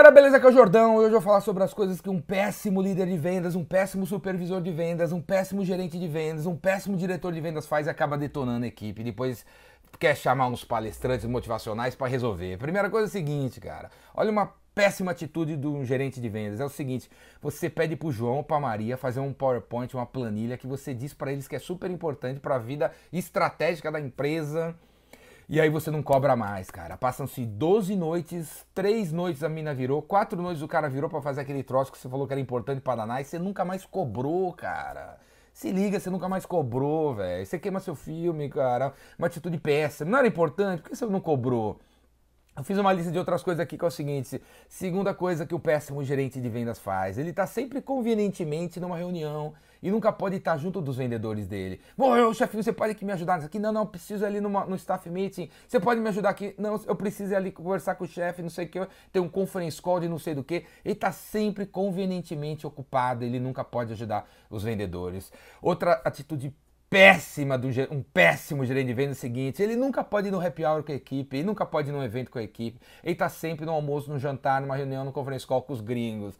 galera, beleza? Aqui é o Jordão. Hoje eu vou falar sobre as coisas que um péssimo líder de vendas, um péssimo supervisor de vendas, um péssimo gerente de vendas, um péssimo diretor de vendas faz e acaba detonando a equipe. Depois quer chamar uns palestrantes motivacionais para resolver. Primeira coisa é o seguinte, cara. Olha uma péssima atitude de um gerente de vendas. É o seguinte, você pede pro João ou pra Maria fazer um PowerPoint, uma planilha que você diz para eles que é super importante para a vida estratégica da empresa e aí você não cobra mais, cara. Passam-se 12 noites, 3 noites a mina virou, 4 noites o cara virou para fazer aquele troço que você falou que era importante para danar e você nunca mais cobrou, cara. Se liga, você nunca mais cobrou, velho. Você queima seu filme, cara. Uma atitude péssima. Não era importante, por que você não cobrou? Eu fiz uma lista de outras coisas aqui que é o seguinte: segunda coisa que o péssimo gerente de vendas faz, ele está sempre convenientemente numa reunião e nunca pode estar junto dos vendedores dele. Bom, chefinho, você pode me ajudar nisso aqui? Não, não, preciso ali numa, no staff meeting. Você pode me ajudar aqui? Não, eu preciso ali conversar com o chefe, não sei o que, tem um conference call de não sei do que. Ele está sempre convenientemente ocupado, ele nunca pode ajudar os vendedores. Outra atitude péssima, do, um péssimo gerente de venda é o seguinte, ele nunca pode ir no happy hour com a equipe, ele nunca pode ir num evento com a equipe, ele está sempre no almoço, no jantar, numa reunião, no conference call com os gringos.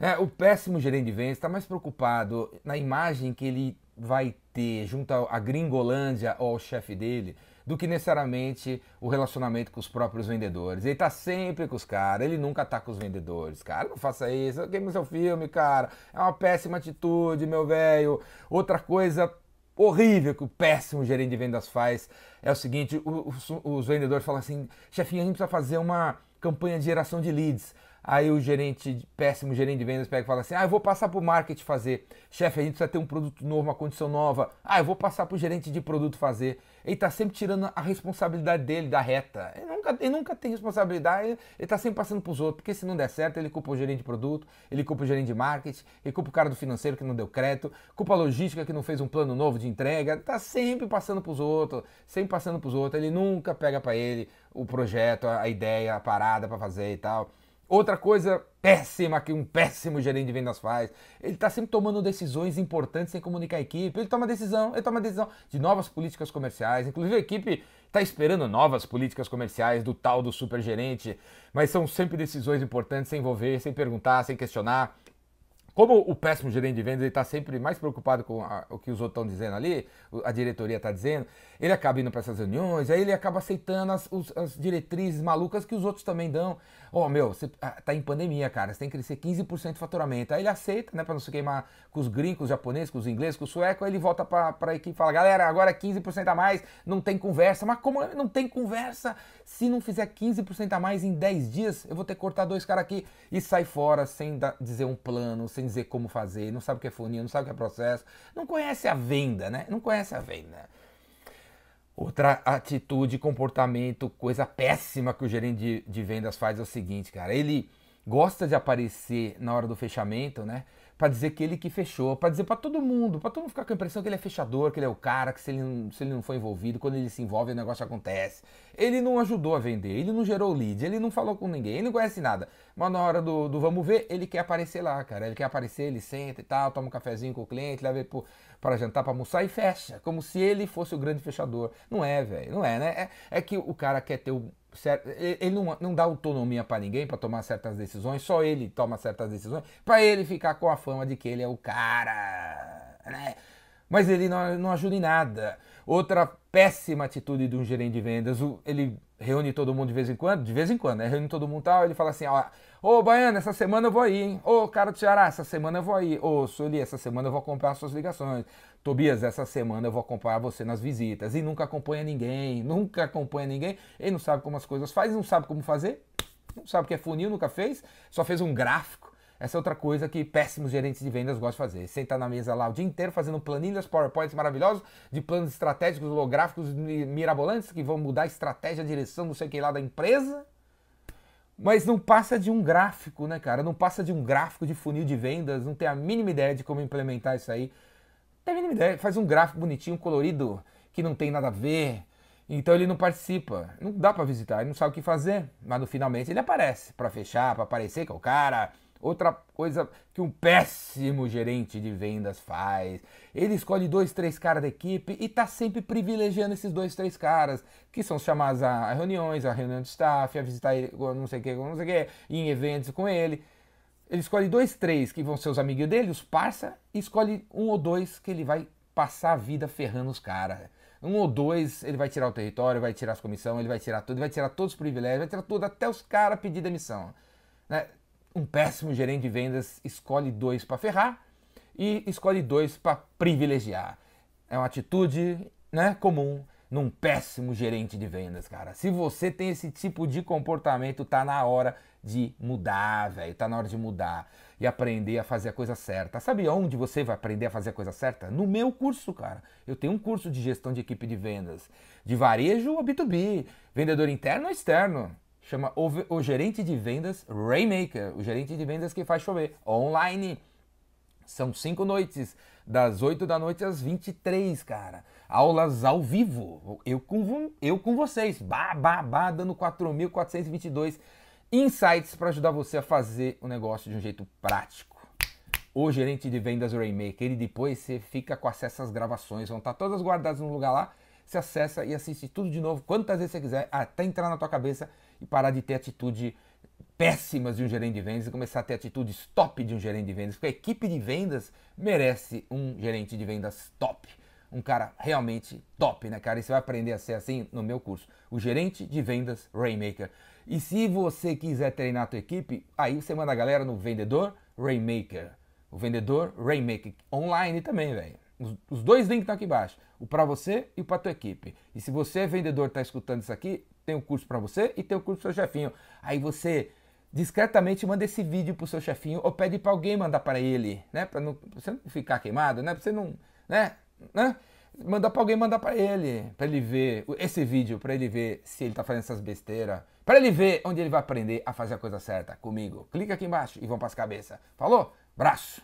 É, o péssimo gerente de vendas está mais preocupado na imagem que ele vai ter junto à gringolândia ou ao chefe dele do que necessariamente o relacionamento com os próprios vendedores. Ele está sempre com os caras, ele nunca está com os vendedores. Cara, não faça isso, queima seu filme, cara. É uma péssima atitude, meu velho. Outra coisa horrível que o péssimo gerente de vendas faz é o seguinte: os, os vendedores falam assim, chefinho, a gente precisa fazer uma campanha de geração de leads. Aí o gerente, péssimo gerente de vendas, pega e fala assim: Ah, eu vou passar para o marketing fazer. Chefe, a gente precisa ter um produto novo, uma condição nova. Ah, eu vou passar para o gerente de produto fazer. Ele está sempre tirando a responsabilidade dele da reta. Ele nunca, ele nunca tem responsabilidade, ele está sempre passando para os outros. Porque se não der certo, ele culpa o gerente de produto, ele culpa o gerente de marketing, ele culpa o cara do financeiro que não deu crédito, culpa a logística que não fez um plano novo de entrega. Está sempre passando para os outros, sempre passando para os outros. Ele nunca pega para ele o projeto, a ideia, a parada para fazer e tal. Outra coisa péssima que um péssimo gerente de vendas faz, ele está sempre tomando decisões importantes sem comunicar a equipe. Ele toma decisão, ele toma decisão de novas políticas comerciais. Inclusive a equipe está esperando novas políticas comerciais do tal do supergerente, mas são sempre decisões importantes sem envolver, sem perguntar, sem questionar. Como o péssimo gerente de vendas está sempre mais preocupado com a, o que os outros estão dizendo ali, a diretoria está dizendo, ele acaba indo para essas reuniões, aí ele acaba aceitando as, os, as, diretrizes malucas que os outros também dão. Ó, oh, meu, você ah, tá em pandemia, cara, você tem que crescer 15% de faturamento. Aí ele aceita, né, para não se queimar com os gringos, com os japoneses, com os ingleses, com o sueco, aí ele volta para a equipe e fala, galera, agora 15% a mais, não tem conversa. Mas como não tem conversa? Se não fizer 15% a mais em 10 dias, eu vou ter que cortar dois caras aqui e sair fora sem dizer um plano, sem dizer como fazer, não sabe o que é funil, não sabe o que é processo, não conhece a venda, né? Não conhece a venda. Outra atitude, comportamento, coisa péssima que o gerente de, de vendas faz é o seguinte, cara. Ele gosta de aparecer na hora do fechamento, né? Para dizer que ele que fechou, para dizer para todo mundo, para todo mundo ficar com a impressão que ele é fechador, que ele é o cara, que se ele, não, se ele não for envolvido, quando ele se envolve o negócio acontece. Ele não ajudou a vender, ele não gerou lead, ele não falou com ninguém, ele não conhece nada. Mas na hora do, do vamos ver, ele quer aparecer lá, cara. Ele quer aparecer, ele senta e tal, toma um cafezinho com o cliente, leva ele para jantar, para almoçar e fecha, como se ele fosse o grande fechador. Não é, velho, não é, né? É, é que o cara quer ter o ele não, não dá autonomia para ninguém para tomar certas decisões, só ele toma certas decisões, para ele ficar com a fama de que ele é o cara, né? Mas ele não, não ajuda em nada. Outra péssima atitude de um gerente de vendas, ele reúne todo mundo de vez em quando, de vez em quando, né? Reúne todo mundo tal, ele fala assim, ó, ô Baiano, essa semana eu vou aí, hein? Ô cara do Ceará, essa semana eu vou aí. Ô Sueli, essa semana eu vou acompanhar suas ligações. Tobias, essa semana eu vou acompanhar você nas visitas. E nunca acompanha ninguém, nunca acompanha ninguém. Ele não sabe como as coisas faz, não sabe como fazer, não sabe o que é funil, nunca fez, só fez um gráfico essa é outra coisa que péssimos gerentes de vendas gostam de fazer. Sentar na mesa lá o dia inteiro fazendo planilhas, PowerPoints maravilhosos, de planos estratégicos, holográficos mirabolantes que vão mudar a estratégia, a direção, não sei o que lá da empresa. Mas não passa de um gráfico, né, cara? Não passa de um gráfico de funil de vendas, não tem a mínima ideia de como implementar isso aí. Não tem a mínima ideia. Faz um gráfico bonitinho, colorido, que não tem nada a ver. Então ele não participa. Não dá para visitar, ele não sabe o que fazer. Mas no finalmente ele aparece para fechar, para aparecer que é o cara Outra coisa que um péssimo gerente de vendas faz, ele escolhe dois, três caras da equipe e tá sempre privilegiando esses dois, três caras, que são chamados a reuniões, a reunião de staff, a visitar ele, não sei o que, não sei o que, em eventos com ele. Ele escolhe dois, três que vão ser os amiguinhos dele, os parça, e escolhe um ou dois que ele vai passar a vida ferrando os caras. Um ou dois, ele vai tirar o território, vai tirar as comissões, ele vai tirar tudo, vai tirar todos os privilégios, vai tirar tudo, até os caras pedir demissão. Né? Um péssimo gerente de vendas escolhe dois para ferrar e escolhe dois para privilegiar. É uma atitude né, comum num péssimo gerente de vendas, cara. Se você tem esse tipo de comportamento, tá na hora de mudar, velho. Tá na hora de mudar e aprender a fazer a coisa certa. Sabe onde você vai aprender a fazer a coisa certa? No meu curso, cara. Eu tenho um curso de gestão de equipe de vendas, de varejo a B2B, vendedor interno ou externo. Chama o, o gerente de vendas Raymaker, o gerente de vendas que faz chover, online. São cinco noites, das 8 da noite às 23, cara. Aulas ao vivo, eu com, eu com vocês, bah, dando 4.422 insights para ajudar você a fazer o negócio de um jeito prático. O gerente de vendas Raymaker, ele depois você fica com acesso às gravações, vão estar todas guardadas num lugar lá, você acessa e assiste tudo de novo, quantas vezes você quiser, até entrar na tua cabeça e parar de ter atitude péssimas de um gerente de vendas e começar a ter atitudes top de um gerente de vendas, porque a equipe de vendas merece um gerente de vendas top. Um cara realmente top, né, cara? E você vai aprender a ser assim no meu curso. O gerente de vendas Raymaker. E se você quiser treinar a tua equipe, aí você manda a galera no vendedor Raymaker. O vendedor Raymaker online também, velho. Os, os, dois links estão aqui embaixo, o para você e o para tua equipe. E se você é vendedor, está escutando isso aqui, tem um curso para você e tem um curso para seu chefinho. Aí você discretamente manda esse vídeo pro seu chefinho ou pede para alguém mandar para ele, né? Para você não ficar queimado, né? Para você não, né? né? Mandar para alguém mandar para ele, para ele ver esse vídeo, para ele ver se ele tá fazendo essas besteiras para ele ver onde ele vai aprender a fazer a coisa certa comigo. Clica aqui embaixo e vão para as cabeças. Falou? Braço!